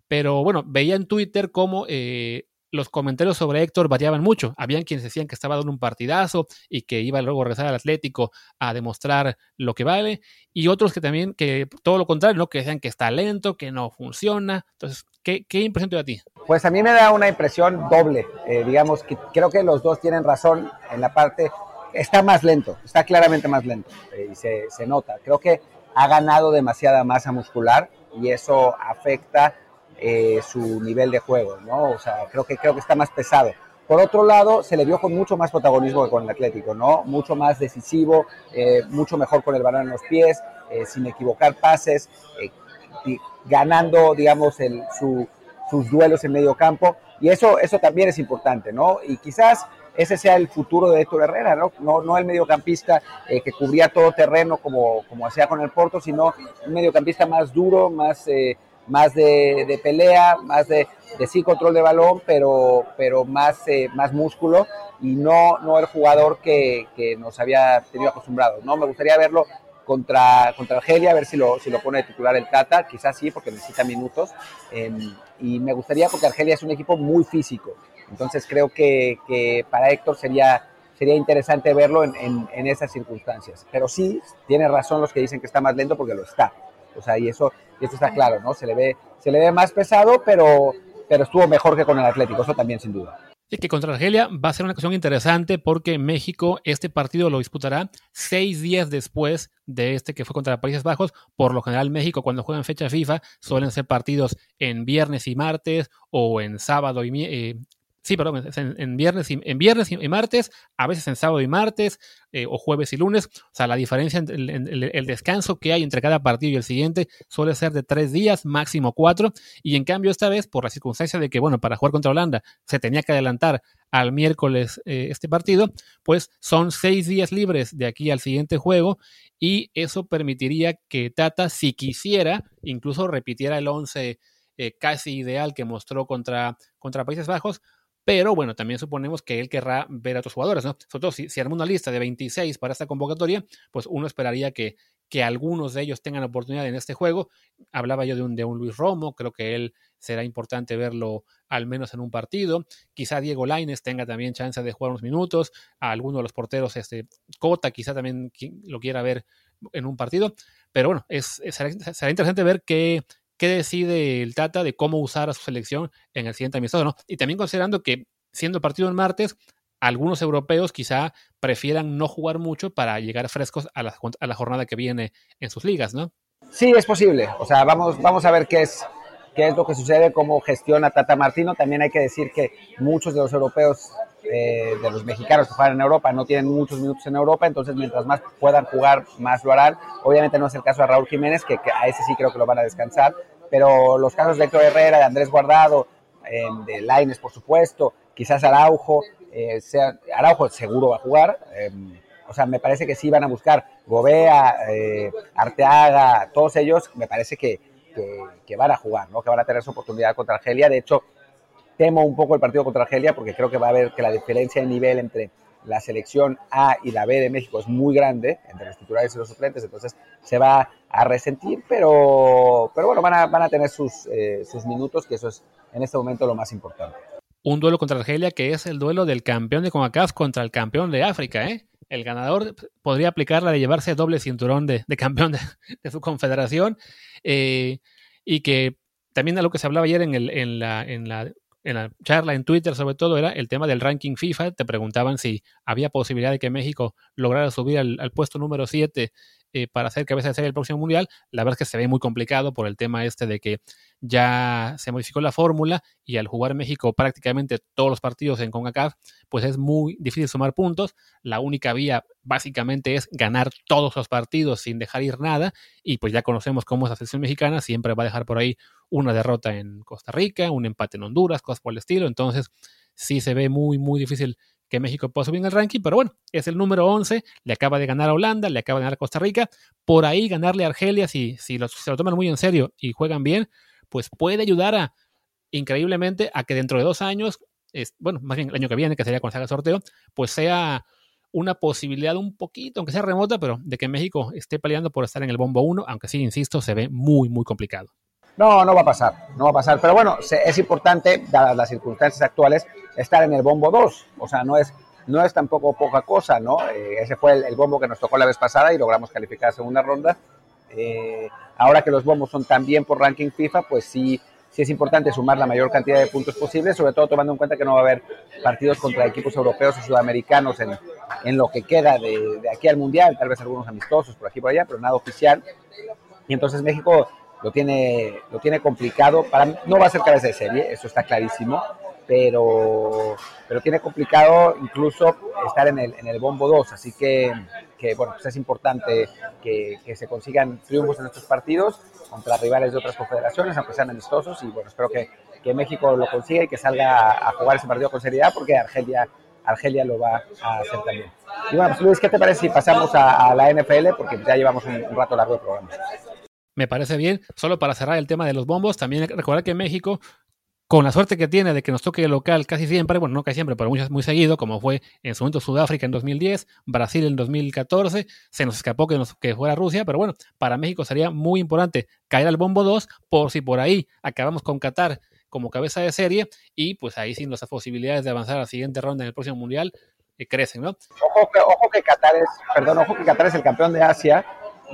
Pero bueno, veía en Twitter cómo eh, los comentarios sobre Héctor variaban mucho. Habían quienes decían que estaba dando un partidazo y que iba luego a regresar al Atlético a demostrar lo que vale, y otros que también, que todo lo contrario, ¿no? que decían que está lento, que no funciona. Entonces, ¿qué, qué impresión te da a ti? Pues a mí me da una impresión doble. Eh, digamos que creo que los dos tienen razón en la parte, está más lento, está claramente más lento eh, y se, se nota. Creo que ha ganado demasiada masa muscular y eso afecta eh, su nivel de juego, ¿no? O sea, creo que, creo que está más pesado. Por otro lado, se le vio con mucho más protagonismo que con el Atlético, ¿no? Mucho más decisivo, eh, mucho mejor con el balón en los pies, eh, sin equivocar pases, ganando, digamos, el, sus duelos en medio campo. Y eso, eso también es importante, ¿no? Y quizás ese sea el futuro de Héctor Herrera, ¿no? No, no el mediocampista que cubría todo terreno como, como hacía con el Porto, sino un mediocampista más duro, más más de, pelea, más de, sí control de balón, pero, pero más, eh, más músculo y no, no el jugador que, nos había tenido acostumbrados. ¿no? Me gustaría verlo contra, contra Argelia, a ver si lo, si lo pone de titular el Tata, quizás sí, porque necesita minutos. Em, y me gustaría porque Argelia es un equipo muy físico. Entonces creo que, que para Héctor sería, sería interesante verlo en, en, en, esas circunstancias. Pero sí, tiene razón los que dicen que está más lento porque lo está. O sea, y eso, y eso está claro, ¿no? Se le ve, se le ve más pesado, pero, pero estuvo mejor que con el Atlético, eso también sin duda. Sí, que contra Argelia va a ser una cuestión interesante porque México este partido lo disputará seis días después de este que fue contra Países Bajos. Por lo general México cuando juega en fecha FIFA suelen ser partidos en viernes y martes o en sábado y eh, Sí, perdón, en, viernes, y, en viernes y, martes, a veces en sábado y martes, eh, o jueves y lunes. O sea, la diferencia entre el, descanso que hay entre cada partido y el siguiente suele ser de tres días, máximo cuatro. Y en cambio, esta vez, por la circunstancia de que, bueno, para jugar contra Holanda se tenía que adelantar al miércoles eh, este partido, pues son seis días libres de aquí al siguiente juego. Y eso permitiría que Tata, si quisiera, incluso repitiera el once. Eh, casi ideal que mostró contra, contra Países Bajos, pero bueno, también suponemos que él querrá ver a otros jugadores, ¿no? Sobre todo si, si una lista de 26 para esta convocatoria, pues uno esperaría que, que algunos de ellos tengan oportunidad en este juego. Hablaba yo de un, de un Luis Romo, creo que él será importante verlo al menos en un partido. Quizá Diego Laines tenga también chance de jugar unos minutos. A alguno de los porteros, este, Cota, quizá también lo quiera ver en un partido. Pero bueno, es, será interesante ver qué, qué decide el Tata de cómo usar a su selección en el siguiente amistoso, ¿no? Y también considerando que siendo partido el martes, algunos europeos quizá prefieran no jugar mucho para llegar frescos a la, a la jornada que viene en sus ligas, ¿no? Sí, es posible. O sea, vamos, vamos a ver qué es, qué es lo que sucede, cómo gestiona Tata Martino. También hay que decir que muchos de los europeos, eh, de los mexicanos que juegan en Europa, no tienen muchos minutos en Europa, entonces mientras más puedan jugar, más lo harán. Obviamente no es el caso de Raúl Jiménez, que, a ese sí creo que lo van a descansar, pero los casos de Héctor Herrera, de Andrés Guardado, eh, de Laines, por supuesto, quizás Araujo, eh, Araujo seguro va a jugar. o sea, me parece que sí van a buscar Gobea, Arteaga, todos ellos, me parece que, que, van a jugar, ¿no? que van a tener su oportunidad contra Argelia. De hecho, temo un poco el partido contra Argelia porque creo que va a haber que la diferencia de nivel entre, la selección A y la B de México es muy grande, entre los titulares y los suplentes, entonces se va a resentir, pero, pero bueno, van a, van a tener sus, eh, sus minutos, que eso es en este momento lo más importante. Un duelo contra Argelia que es el duelo del campeón de CONCACAF contra el campeón de África, ¿eh? El ganador podría aplicar la de llevarse doble cinturón de, campeón de, su confederación eh, y que también a lo que se hablaba ayer en, el, en, la, en la en la charla en Twitter sobre todo era el tema del ranking FIFA. Te preguntaban si había posibilidad de que México lograra subir al, puesto número 7 eh, para hacer cabeza de serie el próximo mundial. La verdad es que se ve muy complicado por el tema este de que ya se modificó la fórmula y al jugar México prácticamente todos los partidos en CONCACAF, pues es muy difícil sumar puntos. La única vía básicamente es ganar todos los partidos sin dejar ir nada y pues ya conocemos cómo es la selección mexicana, siempre va a dejar por ahí una derrota en Costa Rica, un empate en Honduras, cosas por el estilo. Entonces sí se ve muy, muy difícil que México pueda subir en el ranking, pero bueno, es el número 11, le acaba de ganar a Holanda, le acaba de ganar a Costa Rica, por ahí ganarle a Argelia, si, si se lo toman muy en serio y juegan bien, pues puede ayudar a, increíblemente, a que dentro de dos años, es, bueno, más bien el año que viene, que sería cuando se haga el sorteo, pues sea una posibilidad un poquito, aunque sea remota, pero de que México esté peleando por estar en el bombo 1, aunque sí, insisto, se ve muy, muy complicado. No, no va a pasar, no va a pasar. Pero bueno, es importante, dadas las circunstancias actuales, estar en el bombo 2. O sea, no es, no es tampoco poca cosa, ¿no? Eh, ese fue el, bombo que nos tocó la vez pasada y logramos calificar a segunda ronda. Eh, ahora que los bombos son también por ranking FIFA, pues sí, sí es importante sumar la mayor cantidad de puntos posible, sobre todo tomando en cuenta que no va a haber partidos contra equipos europeos o sudamericanos en, en lo que queda de, de aquí al Mundial, tal vez algunos amistosos por aquí y por allá, pero nada oficial. Y entonces México lo tiene, lo tiene complicado. Para no va a ser cabeza de serie, eso está clarísimo, pero, pero tiene complicado incluso estar en el, en el bombo 2. Así que, que bueno, pues es importante que, que, se consigan triunfos en estos partidos contra rivales de otras confederaciones, aunque sean amistosos. Y bueno, espero que, que México lo consiga y que salga a jugar ese partido con seriedad, porque Argelia Argelia lo va a hacer también. Y bueno, pues Luis, ¿qué te parece si pasamos a, a la NFL? Porque ya llevamos un, un rato largo de programa me parece bien. Solo para cerrar el tema de los bombos, también recordar que México, con la suerte que tiene de que nos toque el local casi siempre, bueno, no casi siempre, pero muy, muy seguido, como fue en su momento Sudáfrica en 2010, Brasil en 2014, se nos escapó que, nos, que fuera Rusia, pero bueno, para México sería muy importante caer al bombo 2 por si por ahí acabamos con Qatar como cabeza de serie y pues ahí sin las posibilidades de avanzar a la siguiente ronda en el próximo mundial eh, crecen, ¿no? Ojo que, ojo que Qatar es, perdón, ojo que Qatar es el campeón de Asia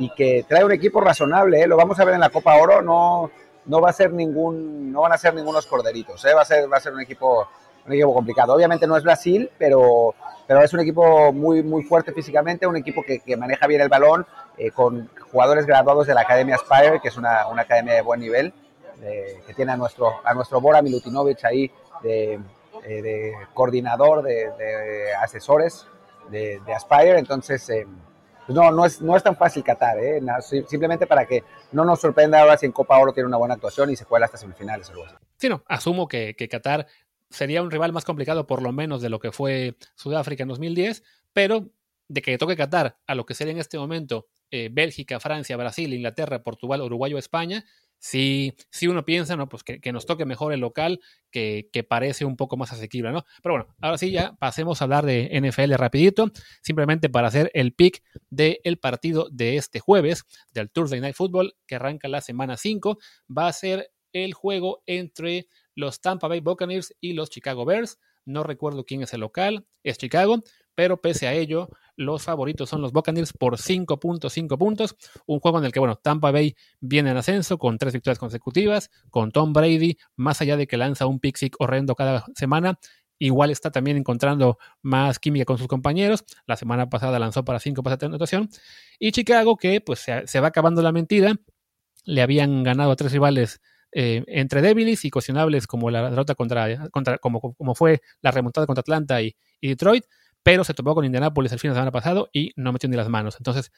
y que trae un equipo razonable, ¿eh? lo vamos a ver en la Copa Oro, no, no va a ser ningún, no van a ser ningunos corderitos, ¿eh? va, a ser, va a ser un equipo, un equipo complicado. Obviamente no es Brasil, pero, pero es un equipo muy, muy fuerte físicamente, un equipo que, que maneja bien el balón, eh, con jugadores graduados de la Academia Spire, que es una, una academia de buen nivel, que tiene a nuestro, a nuestro Bora Milutinovic ahí de, eh, de coordinador de, de asesores de, de, Aspire, entonces eh, pues no, no es, no es tan fácil Qatar, ¿eh? simplemente para que no nos sorprenda ahora si en Copa Oro tiene una buena actuación y se cuela hasta semifinales. Sí, no, asumo que, que Qatar sería un rival más complicado por lo menos de lo que fue Sudáfrica en 2010, pero de que toque Qatar a lo que sería en este momento eh, Bélgica, Francia, Brasil, Inglaterra, Portugal, Uruguay o España, si, si uno piensa, ¿no? Pues que, nos toque mejor el local, que, parece un poco más asequible, ¿no? Pero bueno, ahora sí ya pasemos a hablar de NFL rapidito, simplemente para hacer el pick del partido de este jueves, del Thursday Night Football, que arranca la semana 5, va a ser el juego entre los Tampa Bay Buccaneers y los Chicago Bears. No recuerdo quién es el local, es Chicago, pero pese a ello, los favoritos son los Buccaneers por 5.5 puntos. Un juego en el que, bueno, Tampa Bay viene en ascenso con tres victorias consecutivas, con Tom Brady, más allá de que lanza un pick horrendo cada semana, igual está también encontrando más química con sus compañeros. La semana pasada lanzó para 5 pases de anotación. Y Chicago, que pues se, va acabando la mentira, le habían ganado a tres rivales eh, entre débiles y cuestionables como la derrota contra, contra como, como fue la remontada contra Atlanta y Detroit pero se topó con Indianapolis el fin de semana pasado y no metió ni las manos. Entonces,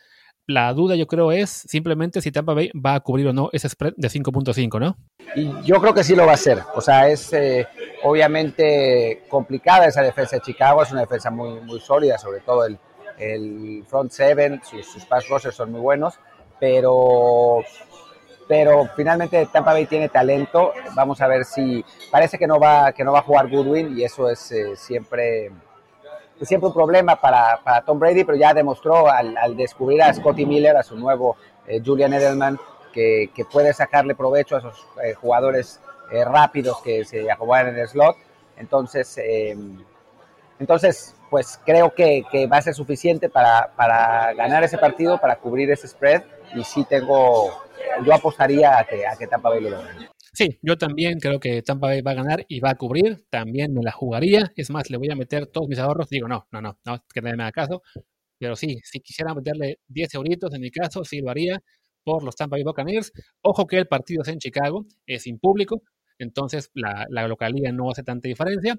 la duda yo creo es simplemente si Tampa Bay va a cubrir o no ese spread de 5.5, ¿no? Y yo creo que sí lo va a hacer. O sea, es eh, obviamente complicada esa defensa de Chicago, es una defensa muy, muy sólida, sobre todo el, el front seven, sus, sus pass rushers son muy buenos, pero pero finalmente Tampa Bay tiene talento. Vamos a ver si parece que no va que no va a jugar Goodwin y eso es eh, siempre siempre un problema para, para, Tom Brady, pero ya demostró al, al descubrir a Scotty Miller, a su nuevo eh, Julian Edelman, que, que, puede sacarle provecho a esos eh, jugadores eh, rápidos que se acomodan en el slot. Entonces, eh, entonces pues creo que, que, va a ser suficiente para, para ganar ese partido, para cubrir ese spread. Y sí tengo, yo apostaría a que, a que Tampa Bay lo logre. Sí, yo también creo que Tampa Bay va a ganar y va a cubrir. También me la jugaría. Es más, le voy a meter todos mis ahorros. Digo, no, no, no, no, que nadie me haga caso. Pero sí, si quisiera meterle 10 euritos en mi caso, sí lo haría por los Tampa Bay Buccaneers. Ojo que el partido es en Chicago, es sin público, entonces la, la localidad no hace tanta diferencia.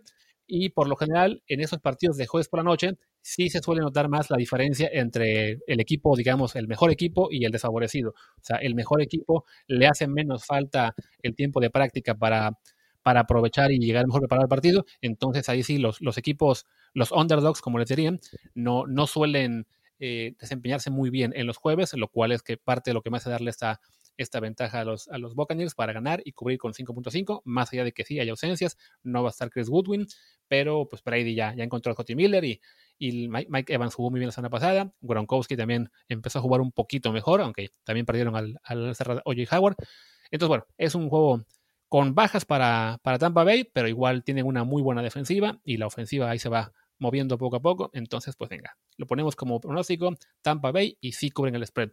Y por lo general, en esos partidos de jueves por la noche, sí se suele notar más la diferencia entre el equipo, digamos, el mejor equipo y el desfavorecido. O sea, el mejor equipo le hace menos falta el tiempo de práctica para, para aprovechar y llegar mejor preparado al partido. Entonces ahí sí los, los equipos, los underdogs, como les dirían, no, no suelen eh, desempeñarse muy bien en los jueves, lo cual es que parte de lo que me hace darle esta, esta ventaja a los, a los Buccaneers para ganar y cubrir con 5.5, más allá de que sí hay ausencias, no va a estar Chris Woodwin, pero pues Brady ya, ya encontró a Scotty Miller y, y Mike Evans jugó muy bien la semana pasada, Gronkowski también empezó a jugar un poquito mejor, aunque también perdieron al, al cerrado OJ Howard. Entonces, bueno, es un juego con bajas para, para Tampa Bay, pero igual tienen una muy buena defensiva y la ofensiva ahí se va moviendo poco a poco. Entonces, pues venga, lo ponemos como pronóstico, Tampa Bay y sí cubren el spread.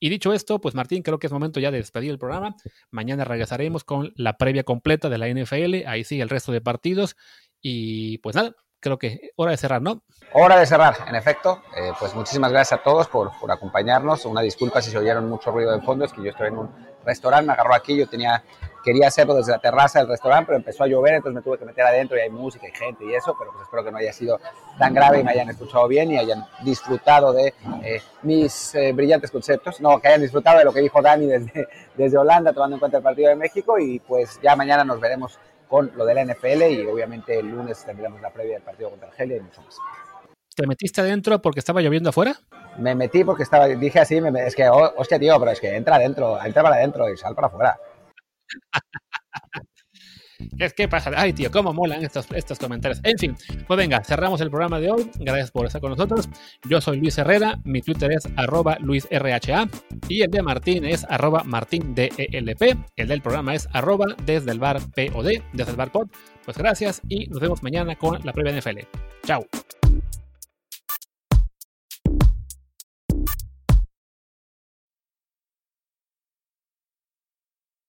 Y dicho esto, pues Martín, creo que es momento ya de despedir el programa. Mañana regresaremos con la previa completa de la NFL, ahí sí el resto de partidos. Y pues nada, creo que hora de cerrar, ¿no? Hora de cerrar, en efecto. Eh, pues muchísimas gracias a todos por, por, acompañarnos. Una disculpa si se oyeron mucho ruido de fondo, es que yo estoy en un restaurante, me agarró aquí, yo tenía, quería hacerlo desde la terraza del restaurante, pero empezó a llover, entonces me tuve que meter adentro y hay música y gente y eso, pero pues espero que no haya sido tan grave y me hayan escuchado bien y hayan disfrutado de eh, mis eh, brillantes conceptos. No, que hayan disfrutado de lo que dijo Dani desde, desde Holanda, tomando en cuenta el partido de México y pues ya mañana nos veremos con lo de la NFL y obviamente el lunes tendremos la previa del partido contra Argelia y mucho más. ¿Te metiste adentro porque estaba lloviendo afuera? Me metí porque estaba, dije así, me, es que, oh, hostia, tío, pero es que entra adentro, entra para adentro y sal para afuera. Es que pasa, ay tío, cómo molan estos, estos comentarios. En fin, pues venga, cerramos el programa de hoy. Gracias por estar con nosotros. Yo soy Luis Herrera, mi Twitter es arroba luisrha y el de Martín es arroba martindelp. El del programa es arroba desde el bar POD, desde el bar pod. Pues gracias y nos vemos mañana con la previa NFL. Chao.